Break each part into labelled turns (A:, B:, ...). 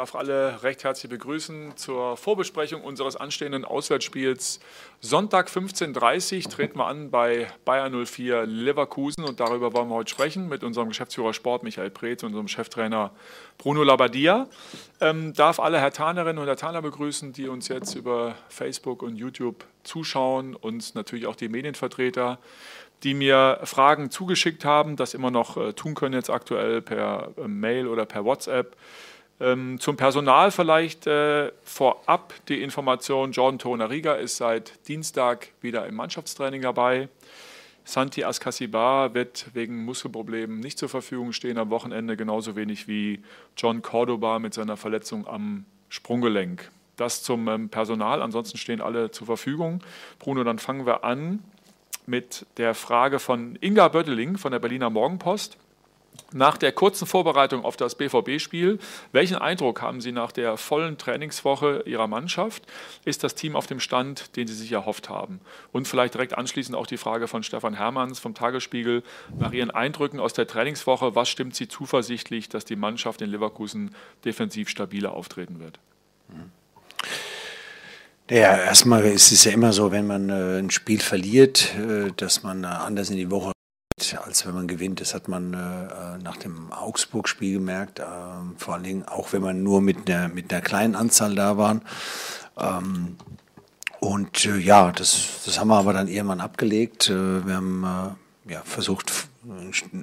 A: darf alle recht herzlich begrüßen zur Vorbesprechung unseres anstehenden Auswärtsspiels. Sonntag 15.30 Uhr treten wir an bei Bayern 04 Leverkusen und darüber wollen wir heute sprechen mit unserem Geschäftsführer Sport Michael Preetz und unserem Cheftrainer Bruno Labbadia. Ähm, darf alle Herr Tanerinnen und Herr Taner begrüßen, die uns jetzt über Facebook und YouTube zuschauen und natürlich auch die Medienvertreter die mir Fragen zugeschickt haben, das immer noch äh, tun können jetzt aktuell per äh, Mail oder per WhatsApp. Ähm, zum Personal vielleicht äh, vorab die Information, Jordan Tonariga ist seit Dienstag wieder im Mannschaftstraining dabei. Santi Ascasibar wird wegen Muskelproblemen nicht zur Verfügung stehen am Wochenende, genauso wenig wie John Cordoba mit seiner Verletzung am Sprunggelenk. Das zum ähm, Personal, ansonsten stehen alle zur Verfügung. Bruno, dann fangen wir an mit der Frage von Inga Bötteling von der Berliner Morgenpost. Nach der kurzen Vorbereitung auf das BVB-Spiel, welchen Eindruck haben Sie nach der vollen Trainingswoche Ihrer Mannschaft? Ist das Team auf dem Stand, den Sie sich erhofft haben? Und vielleicht direkt anschließend auch die Frage von Stefan Hermanns vom Tagesspiegel. Nach Ihren Eindrücken aus der Trainingswoche, was stimmt Sie zuversichtlich, dass die Mannschaft in Leverkusen defensiv stabiler auftreten wird? Mhm.
B: Ja, erstmal ist es ja immer so, wenn man äh, ein Spiel verliert, äh, dass man anders in die Woche geht, als wenn man gewinnt. Das hat man äh, äh, nach dem Augsburg-Spiel gemerkt. Ähm, vor allen Dingen auch, wenn man nur mit einer, mit einer kleinen Anzahl da war. Ähm, und äh, ja, das, das haben wir aber dann irgendwann abgelegt. wir haben ja, versucht,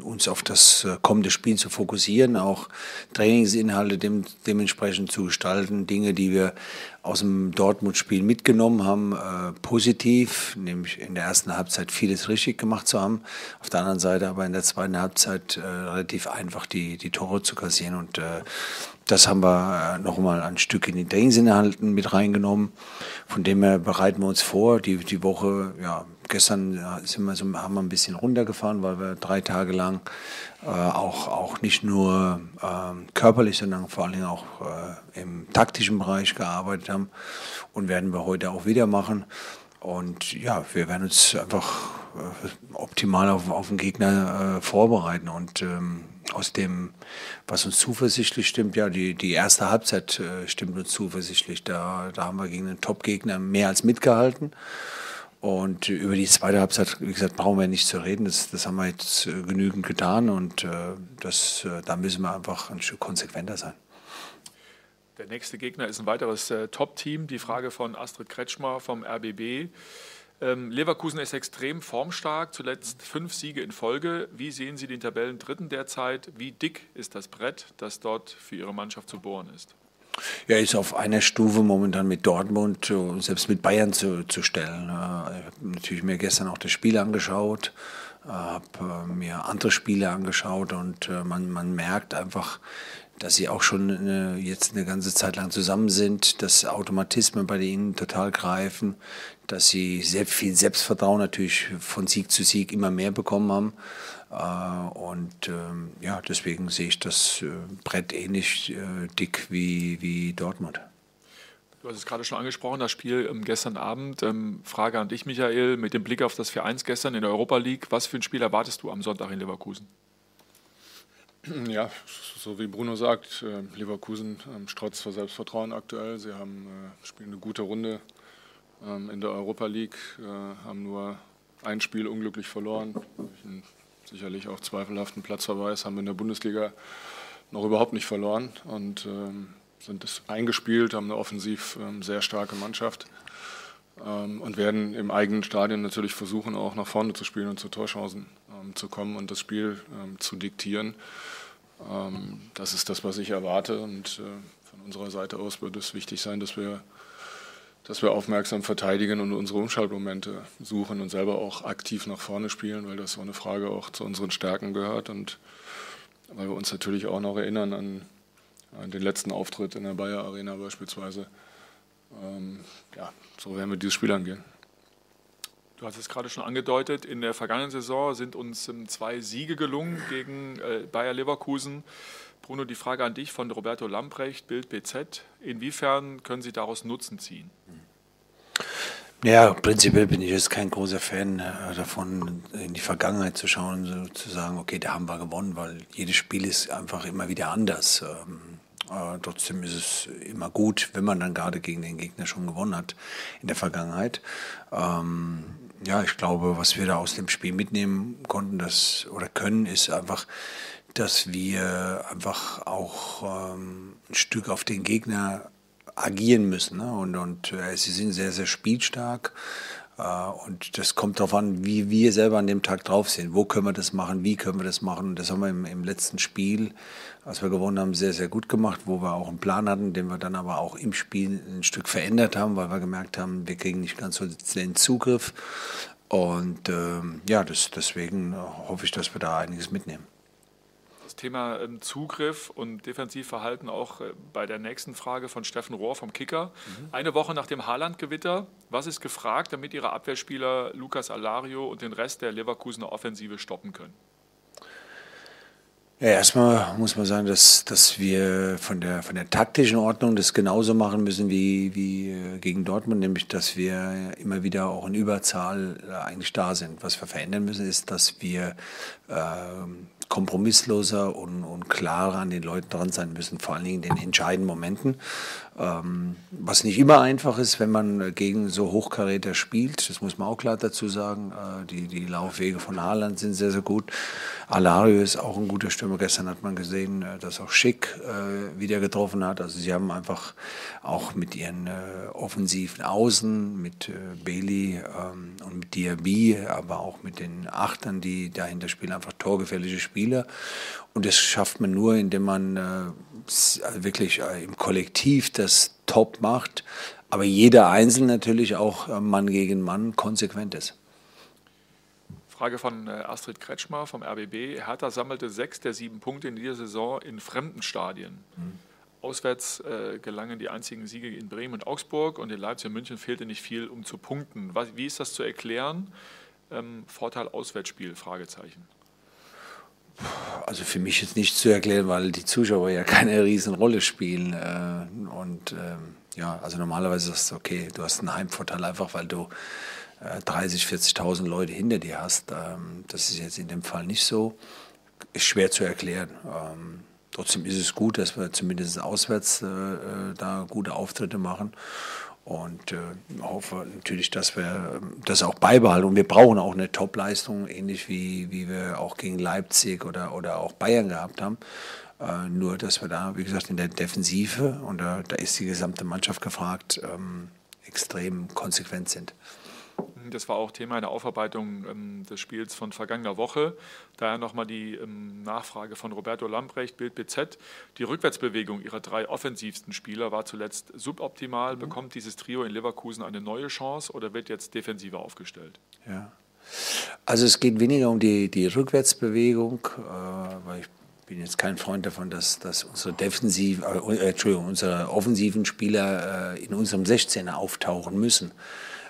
B: uns auf das äh, kommende Spiel zu fokussieren, auch Trainingsinhalte dem, dementsprechend zu gestalten, Dinge, die wir aus dem Dortmund-Spiel mitgenommen haben, äh, positiv, nämlich in der ersten Halbzeit vieles richtig gemacht zu haben, auf der anderen Seite aber in der zweiten Halbzeit äh, relativ einfach die, die Tore zu kassieren und äh, das haben wir äh, nochmal ein Stück in die Trainingsinhalten mit reingenommen. Von dem her bereiten wir uns vor, die, die Woche, ja, Gestern sind wir so, haben wir ein bisschen runtergefahren, weil wir drei Tage lang äh, auch, auch nicht nur äh, körperlich, sondern vor allen Dingen auch äh, im taktischen Bereich gearbeitet haben. Und werden wir heute auch wieder machen. Und ja, wir werden uns einfach äh, optimal auf, auf den Gegner äh, vorbereiten. Und ähm, aus dem, was uns zuversichtlich stimmt, ja, die, die erste Halbzeit äh, stimmt uns zuversichtlich. Da, da haben wir gegen einen Top-Gegner mehr als mitgehalten. Und über die zweite Halbzeit, wie gesagt, brauchen wir nicht zu reden. Das, das haben wir jetzt äh, genügend getan und äh, das, äh, da müssen wir einfach ein Stück konsequenter sein.
A: Der nächste Gegner ist ein weiteres äh, Top-Team. Die Frage von Astrid Kretschmer vom RBB. Ähm, Leverkusen ist extrem formstark, zuletzt fünf Siege in Folge. Wie sehen Sie den Tabellendritten derzeit? Wie dick ist das Brett, das dort für Ihre Mannschaft zu bohren ist?
B: Er ist auf einer Stufe momentan mit Dortmund und selbst mit Bayern zu, zu stellen. Ich habe natürlich mir gestern auch das Spiel angeschaut, habe äh, mir andere Spiele angeschaut und äh, man, man merkt einfach, dass sie auch schon eine, jetzt eine ganze Zeit lang zusammen sind, dass Automatismen bei ihnen total greifen, dass sie sehr viel Selbstvertrauen natürlich von Sieg zu Sieg immer mehr bekommen haben. Äh, und ähm, ja, deswegen sehe ich das äh, Brett ähnlich äh, dick wie, wie Dortmund.
A: Du hast es gerade schon angesprochen, das Spiel ähm, gestern Abend. Ähm, Frage an dich, Michael, mit dem Blick auf das 4-1 gestern in der Europa League. Was für ein Spiel erwartest du am Sonntag in Leverkusen?
C: Ja, so wie Bruno sagt, Leverkusen strotzt vor Selbstvertrauen aktuell. Sie haben, spielen eine gute Runde in der Europa League, haben nur ein Spiel unglücklich verloren sicherlich auch zweifelhaften Platzverweis, haben in der Bundesliga noch überhaupt nicht verloren und ähm, sind es eingespielt, haben eine offensiv ähm, sehr starke Mannschaft ähm, und werden im eigenen Stadion natürlich versuchen, auch nach vorne zu spielen und zu Torchancen ähm, zu kommen und das Spiel ähm, zu diktieren. Ähm, das ist das, was ich erwarte und äh, von unserer Seite aus wird es wichtig sein, dass wir dass wir aufmerksam verteidigen und unsere Umschaltmomente suchen und selber auch aktiv nach vorne spielen, weil das so eine Frage auch zu unseren Stärken gehört und weil wir uns natürlich auch noch erinnern an, an den letzten Auftritt in der Bayer Arena beispielsweise. Ähm, ja, so werden wir dieses Spiel angehen.
A: Du hast es gerade schon angedeutet, in der vergangenen Saison sind uns ähm, zwei Siege gelungen gegen äh, Bayer Leverkusen. Bruno, die Frage an dich von Roberto Lamprecht, Bild BZ. Inwiefern können Sie daraus Nutzen ziehen?
B: Ja, prinzipiell bin ich jetzt kein großer Fan äh, davon, in die Vergangenheit zu schauen, so zu sagen, okay, da haben wir gewonnen, weil jedes Spiel ist einfach immer wieder anders. Ähm, Äh, trotzdem ist es immer gut, wenn man dann gerade gegen den Gegner schon gewonnen hat in der Vergangenheit. Ähm, ja, ich glaube, was wir da aus dem Spiel mitnehmen konnten, das oder können, ist einfach, dass wir einfach auch ähm, ein Stück auf den Gegner agieren müssen. Ne? Und, und äh, sie sind sehr, sehr spielstark. Äh, und das kommt darauf an, wie wir selber an dem Tag drauf sind. Wo können wir das machen? Wie können wir das machen? Das haben wir im, im letzten Spiel, als wir gewonnen haben, sehr, sehr gut gemacht, wo wir auch einen Plan hatten, den wir dann aber auch im Spiel ein Stück verändert haben, weil wir gemerkt haben, wir kriegen nicht ganz so den Zugriff. Und ähm, ja, das, deswegen hoffe ich, dass wir da einiges mitnehmen.
A: Thema ähm, Zugriff und Defensivverhalten auch äh, bei der nächsten Frage von Steffen Rohr vom Kicker. Mhm. Eine Woche nach dem Haaland-Gewitter, was ist gefragt, damit Ihre Abwehrspieler Lukas Alario und den Rest der Leverkusener Offensive stoppen können?
B: Ja, erstmal muss man sagen, dass, dass wir von der, von der taktischen Ordnung das genauso machen müssen wie, wie äh, gegen Dortmund, nämlich dass wir immer wieder auch in Überzahl äh, eigentlich da sind. Was wir verändern müssen, ist, dass wir ähm, kompromissloser und, und klarer an den Leuten dran sein müssen, vor allen Dingen in den entscheidenden Momenten. Ähm, was nicht immer einfach ist, wenn man gegen so Hochkaräter spielt, das muss man auch klar dazu sagen. Äh, die, die Laufwege von Haaland sind sehr, sehr gut. Alario ist auch ein guter Stürmer. Gestern hat man gesehen, äh, dass auch Schick äh, wieder getroffen hat. Also sie haben einfach auch mit ihren äh, offensiven Außen, mit äh, Bailey ähm, und mit Diaby, aber auch mit den Achtern, die dahinter spielen, einfach torgefährliche Spieler. Und das schafft man nur, indem man äh, wirklich äh, im Kollektiv das top macht, aber jeder Einzelne natürlich auch äh, Mann gegen Mann konsequent ist.
A: Frage von Astrid Kretschmer vom RBB. Hertha sammelte sechs der sieben Punkte in dieser Saison in fremden Stadien. Mhm. Auswärts äh, gelangen die einzigen Siege in Bremen und Augsburg und in Leipzig und München fehlte nicht viel, um zu punkten. Was, wie ist das zu erklären? Ähm, Vorteil Auswärtsspiel? Fragezeichen
B: also für mich jetzt nicht zu erklären, weil die Zuschauer ja keine Riesenrolle spielen. Äh, und ähm, ja, also normalerweise ist es okay, du hast einen Heimvorteil einfach, weil du 30, äh, 40.000 Leute hinter dir hast. Ähm, das ist jetzt in dem Fall nicht so. Ist schwer zu erklären. Ähm, trotzdem ist es gut, dass wir zumindest auswärts äh, da gute Auftritte machen und äh, hoffe natürlich, dass wir das auch beibehalten. Und wir brauchen auch eine Top-Leistung, ähnlich wie, wie wir auch gegen Leipzig oder, oder auch Bayern gehabt haben. Äh, nur, dass wir da, wie gesagt, in der Defensive, und da, da ist die gesamte Mannschaft gefragt, ähm, extrem konsequent sind.
A: Das war auch Thema in der Aufarbeitung ähm, des Spiels von vergangener Woche. Daher nochmal die ähm, Nachfrage von Roberto Lamprecht, Bild BZ. Die Rückwärtsbewegung ihrer drei offensivsten Spieler war zuletzt suboptimal. Mhm. Bekommt dieses Trio in Leverkusen eine neue Chance oder wird jetzt defensiver aufgestellt?
B: Ja. Also es geht weniger um die, die Rückwärtsbewegung, äh, weil ich bin jetzt kein Freund davon, dass, dass unsere defensiv, äh, Entschuldigung, unsere offensiven Spieler äh, in unserem 16er auftauchen müssen.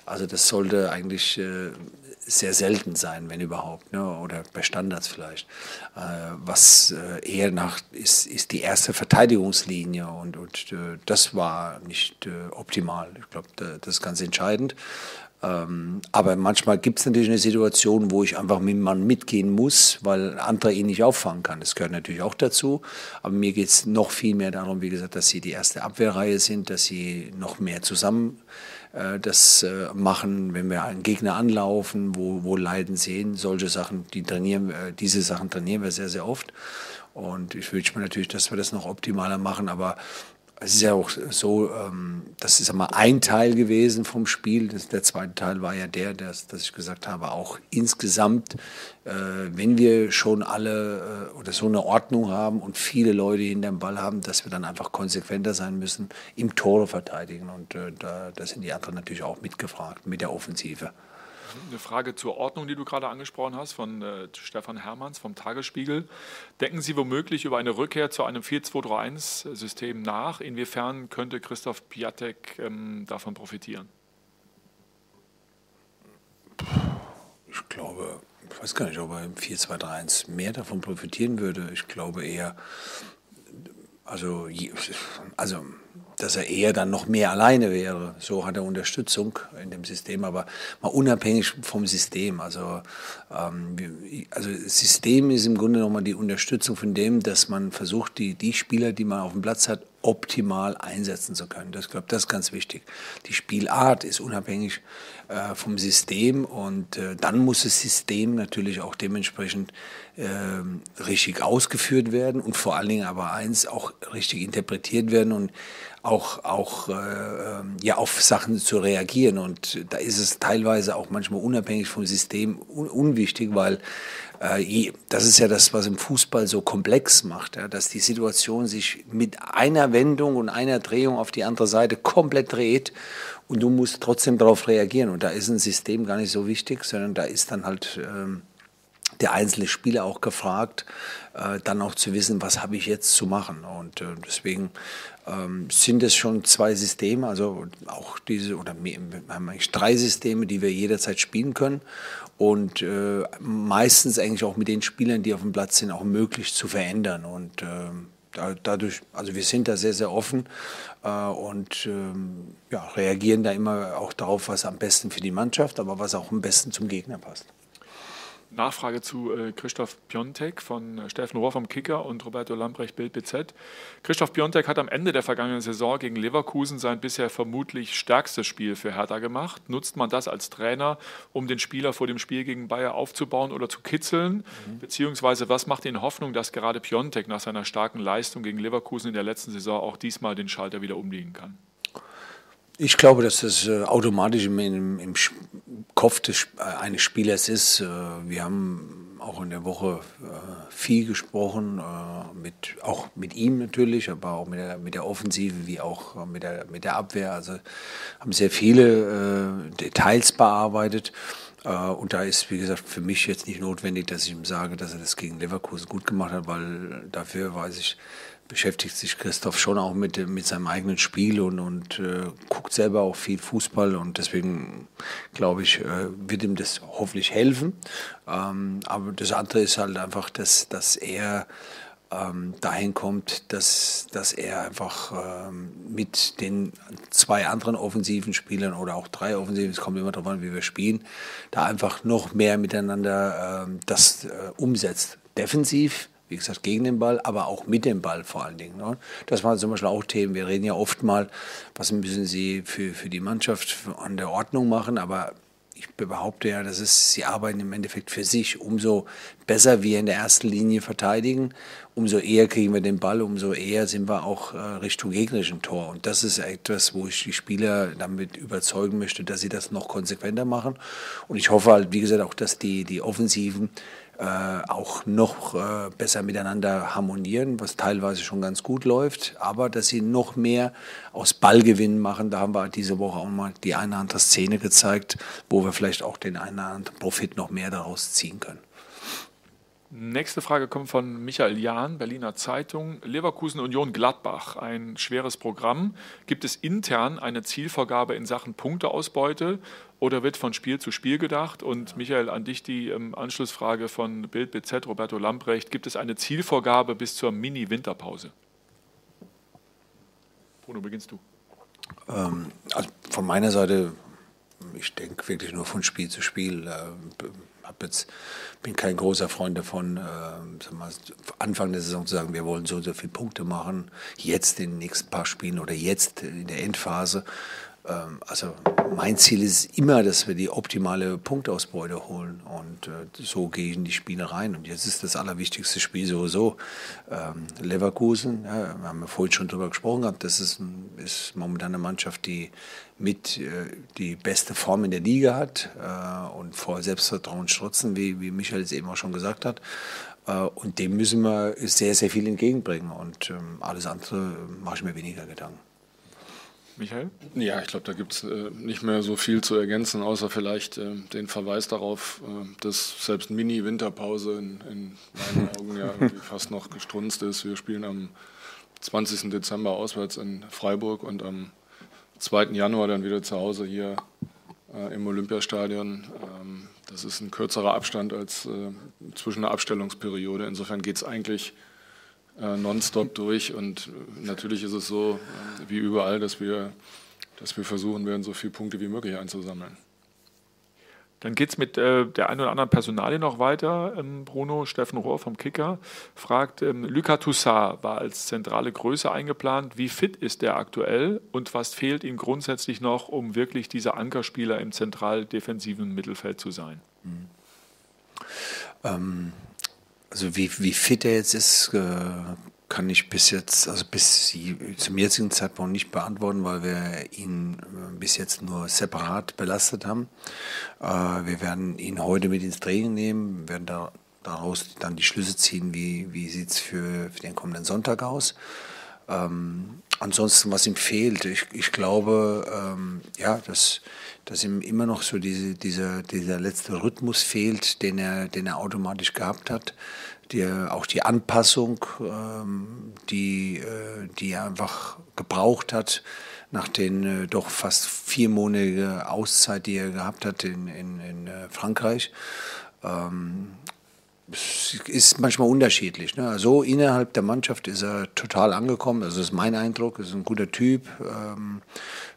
B: Also das sollte eigentlich äh, sehr selten sein, wenn überhaupt, ne? oder bei Standards vielleicht. Äh, was äh, eher nach ist, ist die erste Verteidigungslinie und, und äh, das war nicht äh, optimal. Ich glaube, das ist ganz entscheidend. Ähm, aber manchmal gibt es natürlich eine Situation, wo ich einfach mit dem Mann mitgehen muss, weil andere ihn nicht auffangen kann. Das gehört natürlich auch dazu. Aber mir geht es noch viel mehr darum, wie gesagt, dass sie die erste Abwehrreihe sind, dass sie noch mehr zusammen das äh, machen, wenn wir einen Gegner anlaufen, wo, wo Leiden sehen. Solche Sachen, die trainieren, äh, diese Sachen trainieren wir sehr, sehr oft. Und ich wünsche mir natürlich, dass wir das noch optimaler machen, aber es ist ja auch so, ähm, das ist einmal ein Teil gewesen vom Spiel. Das, der zweite Teil war ja der, dass, dass ich gesagt habe, auch insgesamt, äh, wenn wir schon alle äh, oder so eine Ordnung haben und viele Leute hinter dem Ball haben, dass wir dann einfach konsequenter sein müssen im Tore verteidigen. Und äh, da, da sind die anderen natürlich auch mitgefragt mit der Offensive.
A: Eine Frage zur Ordnung, die du gerade angesprochen hast, von äh, Stefan Hermanns vom Tagesspiegel. Denken Sie womöglich über eine Rückkehr zu einem 4-2-3-1-System nach? Inwiefern könnte Christoph Piatek ähm, davon profitieren?
B: Ich glaube, ich weiß gar nicht, ob er im 4-2-3-1 mehr davon profitieren würde. Ich glaube eher, also, also dass er eher dann noch mehr alleine wäre. So hat er Unterstützung in dem System, aber mal unabhängig vom System. Also, ähm, also System ist im Grunde nochmal die Unterstützung von dem, dass man versucht, die, die Spieler, die man auf dem Platz hat, optimal einsetzen zu können. Das, glaube, das ist ganz wichtig. Die Spielart ist unabhängig äh, vom System und äh, dann muss das System natürlich auch dementsprechend äh, richtig ausgeführt werden und vor allen Dingen aber eins auch richtig interpretiert werden und auch, auch äh, ähm, ja, auf Sachen zu reagieren. Und da ist es teilweise auch manchmal unabhängig vom System un unwichtig, weil das ist ja das, was im Fußball so komplex macht, ja, dass die Situation sich mit einer Wendung und einer Drehung auf die andere Seite komplett dreht und du musst trotzdem darauf reagieren. Und da ist ein System gar nicht so wichtig, sondern da ist dann halt ähm, der einzelne Spieler auch gefragt, äh, dann auch zu wissen, was habe ich jetzt zu machen. Und äh, deswegen ähm, sind es schon zwei Systeme, also auch diese, oder eigentlich drei Systeme, die wir jederzeit spielen können und äh, meistens eigentlich auch mit den Spielern, die auf dem Platz sind, auch möglich zu verändern. Und äh, dadurch, also wir sind da sehr, sehr offen äh, und ähm, ja, reagieren da immer auch darauf, was am besten für die Mannschaft, aber was auch am besten zum Gegner passt.
A: Nachfrage zu äh, Christoph Piontek von äh, Steffen Rohr vom Kicker und Roberto Lambrecht Bild BZ. Christoph Piontek hat am Ende der vergangenen Saison gegen Leverkusen sein bisher vermutlich stärkstes Spiel für Hertha gemacht. Nutzt man das als Trainer, um den Spieler vor dem Spiel gegen Bayer aufzubauen oder zu kitzeln? Mhm. Beziehungsweise was macht Ihnen Hoffnung, dass gerade Piontek nach seiner starken Leistung gegen Leverkusen in der letzten Saison auch diesmal den Schalter wieder umlegen kann?
B: Ich glaube, dass das äh, automatisch im, im, im Kopf des, äh, eines Spielers ist. Äh, wir haben auch in der Woche viel gesprochen, mit, auch mit ihm natürlich, aber auch mit der, mit der Offensive wie auch mit der, mit der Abwehr. Also haben sehr viele Details bearbeitet. Und da ist, wie gesagt, für mich jetzt nicht notwendig, dass ich ihm sage, dass er das gegen Leverkusen gut gemacht hat, weil dafür weiß ich, beschäftigt sich Christoph schon auch mit, mit seinem eigenen Spiel und, und äh, guckt selber auch viel Fußball und deswegen glaube ich, äh, wird ihm das hoffentlich helfen. Ähm, aber das andere ist halt einfach, dass, dass er ähm, dahin kommt, dass, dass er einfach ähm, mit den zwei anderen offensiven Spielern oder auch drei offensiven, es kommt immer darauf an, wie wir spielen, da einfach noch mehr miteinander ähm, das äh, umsetzt. Defensiv wie gesagt, gegen den Ball, aber auch mit dem Ball vor allen Dingen. Ne? Das waren zum Beispiel auch Themen. Wir reden ja oft mal, was müssen Sie für, für die Mannschaft an der Ordnung machen, aber ich behaupte ja, das ist, sie arbeiten im Endeffekt für sich. Umso besser wir in der ersten Linie verteidigen, umso eher kriegen wir den Ball, umso eher sind wir auch äh, Richtung gegnerischen Tor. Und das ist etwas, wo ich die Spieler damit überzeugen möchte, dass sie das noch konsequenter machen. Und ich hoffe halt, wie gesagt, auch, dass die, die Offensiven auch noch äh, besser miteinander harmonieren, was teilweise schon ganz gut läuft, aber dass sie noch mehr aus Ballgewinn machen. Da haben wir diese Woche auch mal die eine oder andere Szene gezeigt, wo wir vielleicht auch den einen oder anderen Profit noch mehr daraus ziehen können.
A: Nächste Frage kommt von Michael Jahn, Berliner Zeitung. Leverkusen Union Gladbach, ein schweres Programm. Gibt es intern eine Zielvorgabe in Sachen Punkteausbeute oder wird von Spiel zu Spiel gedacht? Und Michael, an dich die ähm, Anschlussfrage von Bild BZ, Roberto Lamprecht. Gibt es eine Zielvorgabe bis zur Mini-Winterpause? Bruno, beginnst du.
B: Ähm, also von meiner Seite, ich denke wirklich nur von Spiel zu Spiel. Äh, hab jetzt, bin kein großer Freund davon, äh, mal, Anfang der Saison zu sagen, wir wollen so und so viele Punkte machen, jetzt in den nächsten paar Spielen oder jetzt in der Endphase. Ähm, also mein Ziel ist immer, dass wir die optimale Punktausbeute holen und äh, so gehe ich in die Spiele rein. Und jetzt ist das allerwichtigste Spiel sowieso ähm, Leverkusen. Ja, wir haben ja vorhin schon darüber gesprochen gehabt. Das ist, ist momentan eine Mannschaft, die mit äh, die beste Form in der Liga hat äh, und vor Selbstvertrauen strotzen, wie, wie Michael es eben auch schon gesagt hat. und dem müssen wir sehr, sehr viel entgegenbringen. Und ähm, alles andere mache ich mir weniger Gedanken.
C: Michael? Ja, ich glaube, da gibt es äh, nicht mehr so viel zu ergänzen, außer vielleicht äh, den Verweis darauf, äh, dass selbst Mini-Winterpause in, in, meinen Augen ja fast noch gestrunzt ist. Wir spielen am 20. Dezember auswärts in Freiburg und am 2. Januar dann wieder zu Hause hier äh, im Olympiastadion. Ähm, das ist ein kürzerer Abstand als äh, zwischen einer Abstellungsperiode. Insofern geht es eigentlich äh, nonstop durch. Und natürlich ist es so, äh, wie überall, dass wir, dass wir versuchen werden, so viele Punkte wie möglich einzusammeln.
A: Dann geht es mit äh, der einen oder anderen Personalie noch weiter. Ähm, Bruno Steffen Rohr vom Kicker fragt, ähm, Lucas Toussaint war als zentrale Größe eingeplant. Wie fit ist der aktuell und was fehlt ihm grundsätzlich noch, um wirklich dieser Ankerspieler im zentral defensiven Mittelfeld zu sein? Mhm.
B: Ähm, also wie, wie fit er jetzt ist, äh, kann ich bis jetzt, also bis zum jetzigen Zeitpunkt nicht beantworten, weil wir ihn äh, bis jetzt nur separat belastet haben. Äh, wir werden ihn heute mit ins Training nehmen, werden da, daraus dann die Schlüsse ziehen, wie, wie sieht es für, für den kommenden Sonntag aus. Ähm, ansonsten, was ihm fehlt, ich, ich glaube, ähm, ja, dass, dass ihm immer noch so diese, dieser, dieser letzte Rhythmus fehlt, den er, den er automatisch gehabt hat die, auch die Anpassung, ähm, die, äh, die er einfach gebraucht hat nach den äh, doch fast viermonatigen Auszeit, die er gehabt hat in, in, in äh, Frankreich. Ähm, ist manchmal unterschiedlich. Ne? Also innerhalb der Mannschaft ist er total angekommen. Also das ist mein Eindruck. Ist ein guter Typ. Ähm,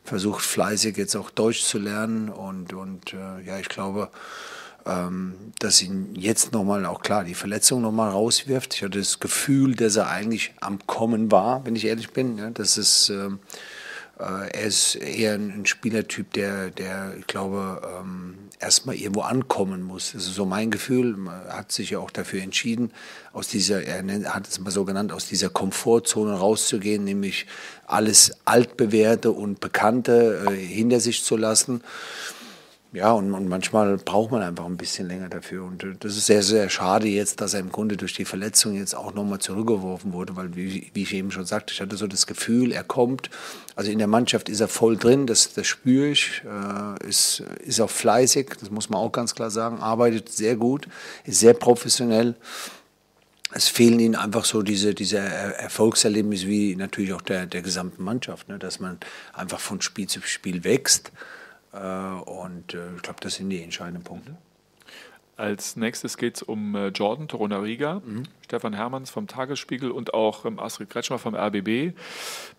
B: versucht fleißig jetzt auch Deutsch zu lernen und und äh, ja, ich glaube, ähm, dass ihn jetzt nochmal, auch klar, die Verletzung nochmal rauswirft. Ich hatte das Gefühl, dass er eigentlich am Kommen war, wenn ich ehrlich bin. Ja, das ist, ähm, äh, er ist eher ein, Spielertyp, der, der ich glaube, ähm, erstmal irgendwo ankommen muss. Das ist so mein Gefühl. Er hat sich ja auch dafür entschieden, aus dieser, er hat es mal so genannt, aus dieser Komfortzone rauszugehen, nämlich alles altbewährte und Bekannte äh, hinter sich zu lassen ja, und, und, manchmal braucht man einfach ein bisschen länger dafür. Und äh, das ist sehr, sehr schade jetzt, dass er im Grunde durch die Verletzung jetzt auch nochmal zurückgeworfen wurde, weil, wie, wie, ich eben schon sagte, ich hatte so das Gefühl, er kommt. Also in der Mannschaft ist er voll drin, das, das spüre ich. Äh, ist, ist auch fleißig, das muss man auch ganz klar sagen, arbeitet sehr gut, ist sehr professionell. Es fehlen ihnen einfach so diese, diese Erfolgserlebnisse wie natürlich auch der, der gesamten Mannschaft, ne? dass man einfach von Spiel zu Spiel wächst. Äh, und äh, ich glaube, das sind die entscheidenden Punkte.
A: Als nächstes geht es um äh, Jordan Torunariga, mhm. Stefan Hermanns vom Tagesspiegel und auch ähm, Astrid Kretschmer vom RBB.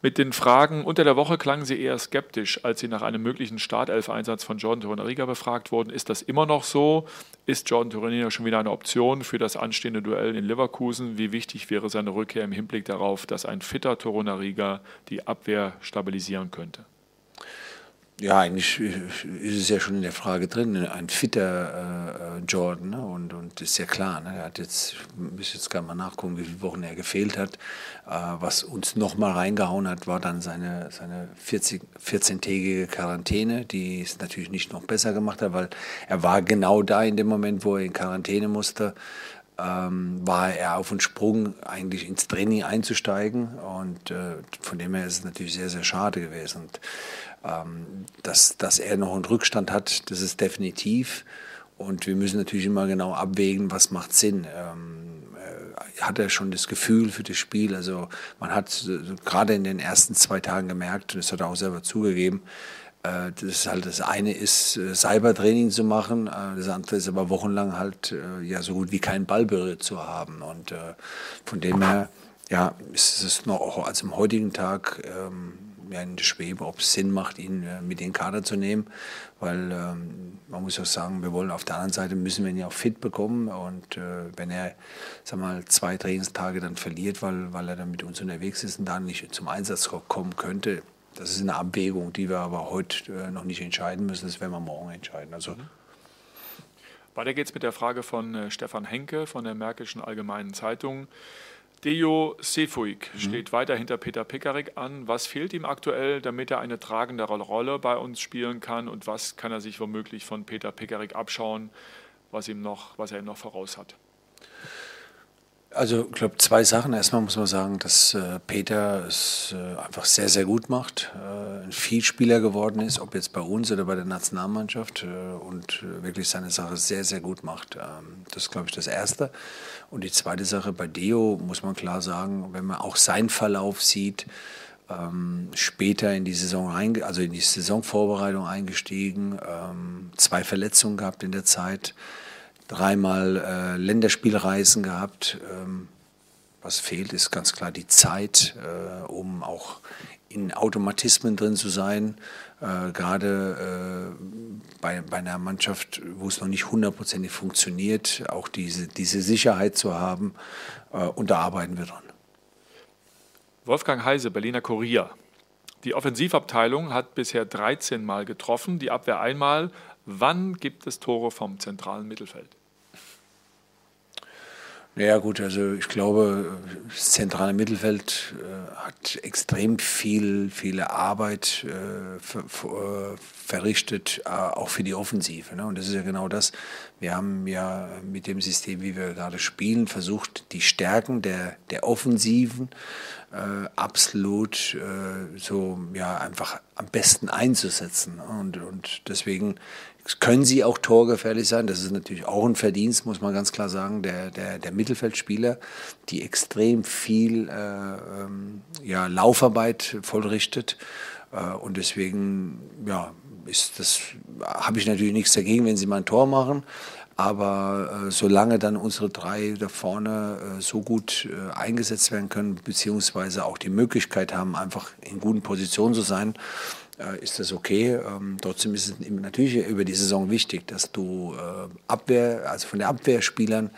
A: Mit den Fragen, unter der Woche klangen Sie eher skeptisch, als Sie nach einem möglichen Startelf-Einsatz von Jordan Torunariga befragt wurden. Ist das immer noch so? Ist Jordan Torunariga schon wieder eine Option für das anstehende Duell in Leverkusen? Wie wichtig wäre seine Rückkehr im Hinblick darauf, dass ein fitter Torunariga die Abwehr stabilisieren könnte?
B: Ja, eigentlich ist es ja schon in der Frage drin, ein fitter äh, Jordan. Ne? Und, und ist ja klar, ne? er hat jetzt, muss jetzt gerade mal nachgucken, wie viele Wochen er gefehlt hat. Äh, was uns nochmal reingehauen hat, war dann seine, seine 14-tägige Quarantäne, die es natürlich nicht noch besser gemacht hat, weil er war genau da in dem Moment, wo er in Quarantäne musste. Ähm, war er auf den Sprung, eigentlich ins Training einzusteigen. Und äh, von dem her ist es natürlich sehr, sehr schade gewesen. Und, ähm, dass, dass er noch einen Rückstand hat, das ist definitiv. Und wir müssen natürlich immer genau abwägen, was macht Sinn. Ähm, äh, hat er schon das Gefühl für das Spiel? Also man hat gerade in den ersten zwei Tagen gemerkt, und das hat er auch selber zugegeben, äh, das halt das eine ist, äh, Cybertraining zu machen, das andere ist aber wochenlang halt ja so gut wie keinen Ball berührt zu haben. Und von dem her, ja, ist es noch auch als im heutigen Tag ähm, ja, in der Schwebe, ob es Sinn macht, ihn äh, mit in den Kader zu nehmen, weil ähm, man muss auch sagen, wir wollen auf der anderen Seite müssen wir ihn ja auch fit bekommen und äh, wenn er, sag mal, zwei Trainingstage dann verliert, weil, weil er dann mit uns unterwegs ist und dann nicht zum Einsatz kommen könnte, das ist eine Abwägung, die wir aber heute äh, noch nicht entscheiden müssen, das werden wir morgen entscheiden. Also mhm.
A: Weiter geht's mit der Frage von äh, Stefan Henke von der Märkischen Allgemeinen Zeitung. Dejo Sefuig mhm. steht weiter hinter Peter Pekarik an. Was fehlt ihm aktuell, damit er eine tragendere Rolle bei uns spielen kann? Und was kann er sich womöglich von Peter Pekarik abschauen, was, ihm noch, was er ihm noch voraus hat?
B: Also ich glaube zwei Sachen. Erstmal muss man sagen, dass äh, Peter es äh, einfach sehr, sehr gut macht, äh, ein Vielspieler geworden ist, ob jetzt bei uns oder bei der Nationalmannschaft äh, und äh, wirklich seine Sache sehr, sehr gut macht. Ähm, das ist, glaube ich, das Erste. Und die zweite Sache bei Deo muss man klar sagen, wenn man auch seinen Verlauf sieht, ähm, später in die Saison rein, also in die Saisonvorbereitung eingestiegen, ähm, zwei Verletzungen gehabt in der Zeit dreimal äh, Länderspielreisen gehabt. Ähm, Was fehlt, ist ganz klar die Zeit, äh, um auch in Automatismen drin zu sein. Äh, gerade äh, bei, bei einer Mannschaft, wo es noch nicht hundertprozentig funktioniert, auch diese, diese Sicherheit zu haben. Äh, und da arbeiten wir dran.
A: Wolfgang Heise, Berliner Kurier. Die Offensivabteilung hat bisher 13 Mal getroffen, die Abwehr einmal. Wann gibt es Tore vom zentralen Mittelfeld?
B: Ja gut, also ich glaube, das zentrale Mittelfeld äh, hat extrem viel, viele Arbeit äh, ver, ver, verrichtet, äh, auch für die Offensive. Ne? Und das ist ja genau das. Wir haben ja mit dem System, wie wir gerade spielen, versucht, die Stärken der, der Offensiven äh, absolut äh, so ja einfach am besten einzusetzen. Und, und deswegen können sie auch torgefährlich sein. Das ist natürlich auch ein Verdienst, muss man ganz klar sagen, der, der, der Mittelfeldspieler, die extrem viel äh, ähm, ja, Laufarbeit vollrichtet. Äh, und deswegen ja, ist das, habe ich natürlich nichts dagegen, wenn sie mal ein Tor machen. Aber äh, solange dann unsere drei da vorne äh, so gut äh, eingesetzt werden können, beziehungsweise auch die Möglichkeit haben, einfach in guten Positionen zu sein, äh, ist das okay. Ähm, trotzdem ist es natürlich über die Saison wichtig, dass du äh, Abwehr, also von den Abwehrspielern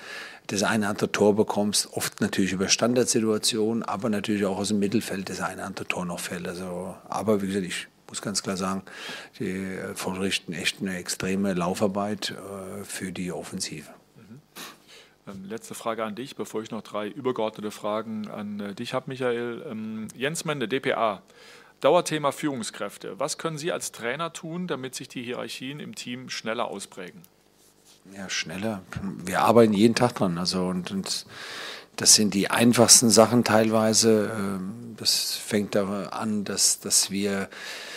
B: das eine andere Tor bekommst, oft natürlich über Standardsituationen, aber natürlich auch aus dem Mittelfeld das eine andere Tor noch fällt. Also, aber wie gesagt, ich muss ganz klar sagen, die äh, verrichten echt eine extreme Laufarbeit äh, für die Offensive. Mhm.
A: Ähm, letzte Frage an dich, bevor ich noch drei übergeordnete Fragen an äh, dich habe, Michael. Ähm, Jens Mende, DPA. Dauerthema Führungskräfte. Was können Sie als Trainer tun, damit sich die Hierarchien im Team schneller ausprägen?
B: Ja, schneller. Wir arbeiten jeden Tag dran. Also und, und das sind die einfachsten Sachen teilweise. Ähm, das fängt da an, dass, dass wir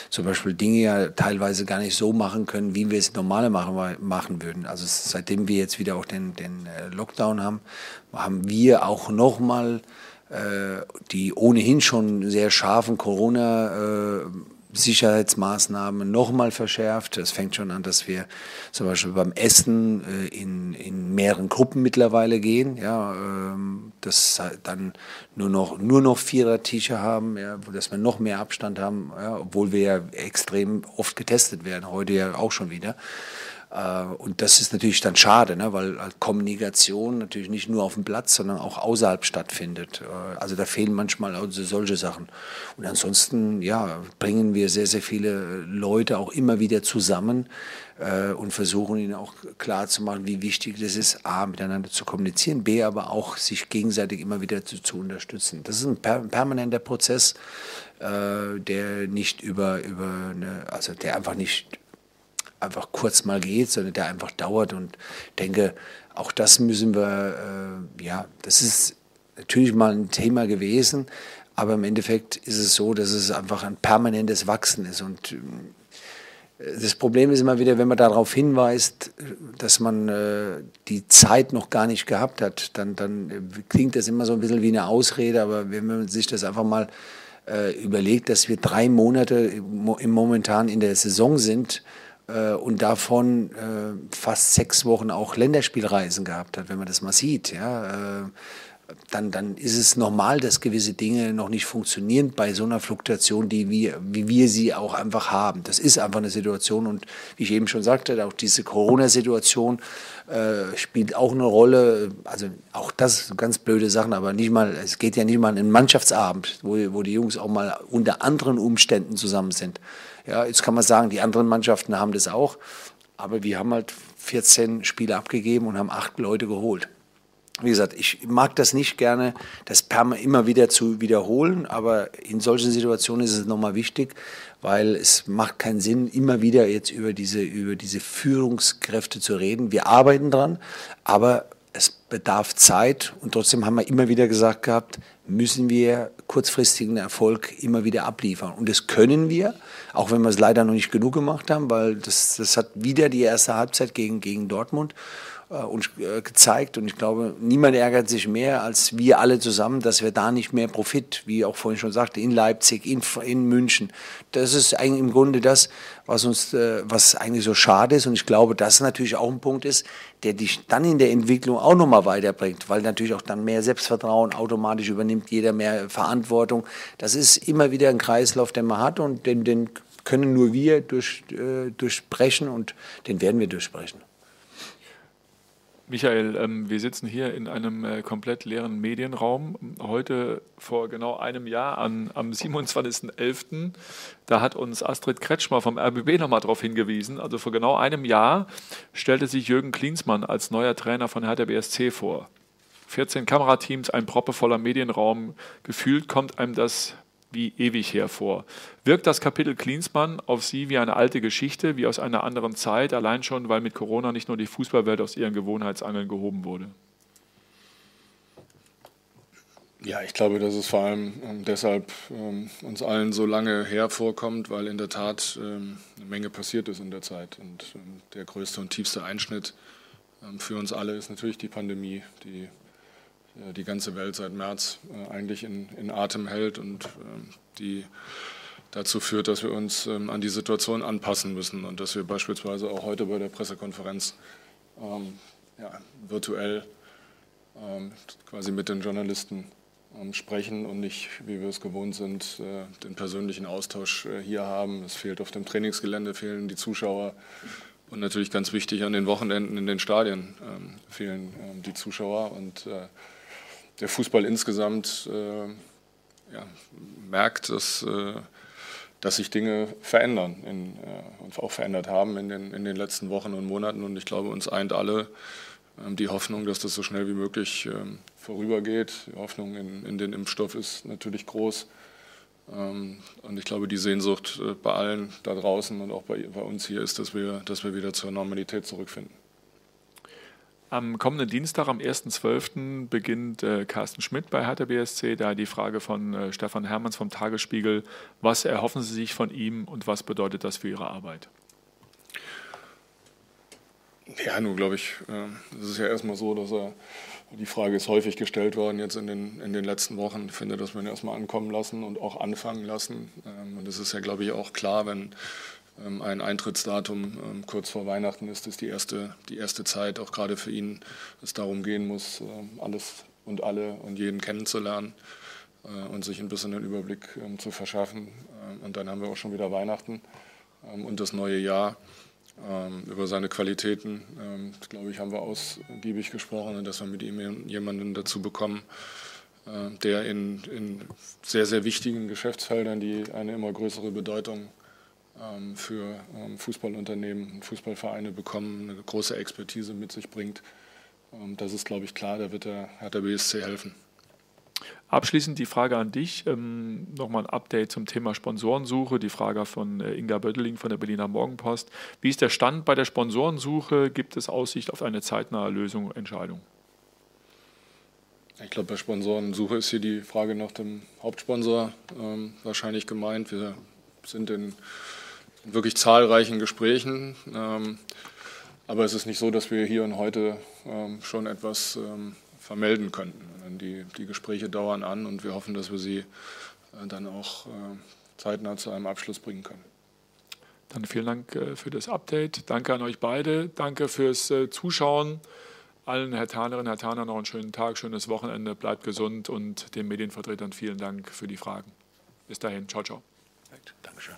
B: zum Beispiel Dinge ja teilweise gar nicht so machen können, wie wir es normale machen, machen würden. Also seitdem wir jetzt wieder auch den, den äh, Lockdown haben, haben wir auch nochmal äh, die ohnehin schon sehr scharfen Corona- äh, Sicherheitsmaßnahmen nochmal verschärft. Es fängt schon an, dass wir zum Beispiel beim Essen äh, in, in mehreren Gruppen mittlerweile gehen, ja, ähm, dass dann nur noch, nur noch Vierer-Tische haben, ja, dass wir noch mehr Abstand haben, ja, obwohl wir ja extrem oft getestet werden, heute ja auch schon wieder. Äh, und das ist natürlich dann schade, ne? weil halt Kommunikation natürlich nicht nur auf dem Platz, sondern auch außerhalb stattfindet. Äh, also da fehlen manchmal also solche Sachen. Und ansonsten ja, bringen wir sehr, sehr viele Leute auch immer wieder zusammen äh, und versuchen ihnen auch klar zu machen, wie wichtig das ist, A, miteinander zu kommunizieren, B, aber auch sich gegenseitig immer wieder zu, zu unterstützen. Das ist ein per permanenter Prozess, äh, der nicht über, über eine, also der einfach nicht einfach kurz mal geht, sondern der einfach dauert. Und denke, auch das müssen wir, äh, ja, das ist natürlich mal ein Thema gewesen, aber im Endeffekt ist es so, dass es einfach ein permanentes Wachsen ist. Und äh, das Problem ist immer wieder, wenn man darauf hinweist, dass man äh, die Zeit noch gar nicht gehabt hat, dann, dann klingt das immer so ein bisschen wie eine Ausrede, aber wenn man sich das einfach mal äh, überlegt, dass wir drei Monate im, momentan in der Saison sind, äh, und davon äh, fast sechs Wochen auch Länderspielreisen gehabt hat, wenn man das mal sieht. Ja, äh, dann, dann ist es normal, dass gewisse Dinge noch nicht funktionieren bei so einer Fluktuation, die wir, wie wir sie auch einfach haben. Das ist einfach eine Situation und wie ich eben schon sagte, auch diese Corona-Situation äh, spielt auch eine Rolle. Also auch das ganz blöde Sachen, aber nicht mal, es geht ja nicht mal in einen Mannschaftsabend, wo, wo die Jungs auch mal unter anderen Umständen zusammen sind. Ja, jetzt kann man sagen, die anderen Mannschaften haben das auch, aber wir haben halt 14 Spiele abgegeben und haben acht Leute geholt. Wie gesagt, ich mag das nicht gerne, das immer wieder zu wiederholen, aber in solchen Situationen ist es nochmal wichtig, weil es macht keinen Sinn, immer wieder jetzt über diese, über diese Führungskräfte zu reden. Wir arbeiten dran, aber bedarf Zeit und trotzdem haben wir immer wieder gesagt gehabt, müssen wir kurzfristigen Erfolg immer wieder abliefern. Und das können wir, auch wenn wir es leider noch nicht genug gemacht haben, weil das, das hat wieder die erste Halbzeit gegen, gegen Dortmund uns äh, gezeigt. Und ich glaube, niemand ärgert sich mehr als wir alle zusammen, dass wir da nicht mehr Profit, wie auch vorhin schon sagte, in Leipzig, in, in München. Das ist eigentlich im Grunde das, was uns, äh, was eigentlich so schade ist. Und ich glaube, das natürlich auch ein Punkt ist, der dich dann in der Entwicklung auch nochmal weiterbringt, weil natürlich auch dann mehr Selbstvertrauen automatisch übernimmt, jeder mehr Verantwortung. Das ist immer wieder ein Kreislauf, den man hat und den, den können nur wir durch, äh, durchbrechen und den werden wir durchbrechen.
A: Michael, ähm, wir sitzen hier in einem äh, komplett leeren Medienraum. Heute vor genau einem Jahr, an, am 27.11., da hat uns Astrid Kretschmer vom RBB nochmal darauf hingewiesen. Also vor genau einem Jahr stellte sich Jürgen Klinsmann als neuer Trainer von Hertha BSC vor. 14 Kamerateams, ein proppevoller Medienraum. Gefühlt kommt einem das wie ewig hervor. Wirkt das Kapitel Klinsmann auf Sie wie eine alte Geschichte, wie aus einer anderen Zeit, allein schon, weil mit Corona nicht nur die Fußballwelt aus ihren Gewohnheitsangeln gehoben wurde?
C: Ja, ich glaube, dass es vor allem ähm, deshalb ähm, uns allen so lange hervorkommt, weil in der Tat ähm, eine Menge passiert ist in der Zeit. Und der größte und tiefste Einschnitt für uns alle ist natürlich die Pandemie, die die ganze Welt seit März äh, eigentlich in, in Atem hält und ähm, die dazu führt, dass wir uns ähm, an die Situation anpassen müssen und dass wir beispielsweise auch heute bei der Pressekonferenz ähm, ja, virtuell ähm, quasi mit den Journalisten ähm, sprechen und nicht, wie wir es gewohnt sind, äh, den persönlichen Austausch äh, hier haben. Es fehlt auf dem Trainingsgelände, fehlen die Zuschauer und natürlich ganz wichtig an den Wochenenden in den Stadien ähm, fehlen die Zuschauer und äh, der Fußball insgesamt äh, ja, merkt, dass, äh, dass sich Dinge verändern in, äh, und auch verändert haben in den, in den letzten Wochen und Monaten. Und ich glaube, uns eint alle ähm, die Hoffnung, dass das so schnell wie möglich ähm, vorübergeht. Die Hoffnung in, in den Impfstoff ist natürlich groß. Ähm, und ich glaube, die Sehnsucht bei allen da draußen und auch bei, bei uns hier ist, dass wir, dass wir wieder zur Normalität zurückfinden.
A: Am kommenden Dienstag, am 1.12., beginnt äh, Carsten Schmidt bei Hertha BSC. Da die Frage von äh, Stefan Hermanns vom Tagesspiegel. Was erhoffen Sie sich von ihm und was bedeutet das für Ihre Arbeit?
C: Ja, nun glaube ich, äh, es ist ja erstmal so, dass er, die Frage ist häufig gestellt worden jetzt in den, in den letzten Wochen. Ich finde, dass wir ihn erstmal ankommen lassen und auch anfangen lassen. Ähm, und es ist ja, glaube ich, auch klar, wenn ähm, ein Eintrittsdatum ähm, kurz vor Weihnachten ist, ist die erste, die erste Zeit, auch gerade für ihn, es darum gehen muss, ähm, alles und alle und jeden kennenzulernen äh, und sich ein bisschen den Überblick zu verschaffen. Und dann haben wir auch schon wieder Weihnachten und das neue Jahr. Über seine Qualitäten, glaube ich, haben wir ausgiebig gesprochen und dass wir mit ihm jemanden dazu bekommen, der in, in sehr, sehr wichtigen Geschäftsfeldern, die eine immer größere Bedeutung haben, ähm, für ähm, Fußballunternehmen Fußballvereine bekommen, eine große Expertise mit sich bringt. Ähm, das ist, glaube ich, klar, da wird der, der BSC helfen.
A: Abschließend die Frage an dich, ähm, nochmal ein Update zum Thema Sponsorensuche, die Frage von äh, Inga Bötteling von der Berliner Morgenpost. Wie ist der Stand bei der Sponsorensuche? Gibt es Aussicht auf eine zeitnahe Lösung, Entscheidung?
C: Ich glaube, bei Sponsorensuche ist hier die Frage nach dem Hauptsponsor ähm, wahrscheinlich gemeint. Wir sind in wirklich zahlreichen Gesprächen. Ähm, aber es ist nicht so, dass wir hier und heute ähm, schon etwas ähm, vermelden könnten. Die, die Gespräche dauern an und wir hoffen, dass wir sie äh, dann auch äh, zeitnah zu einem Abschluss bringen können.
A: Dann vielen Dank äh, für das Update. Danke an euch beide. Danke fürs Zuschauen. Allen Herr Tanerinnen, Herr Taner noch einen schönen Tag, schönes Wochenende. Bleibt gesund und den Medienvertretern vielen Dank für die Fragen. Bis dahin. Ciao, ciao.
B: Dankeschön.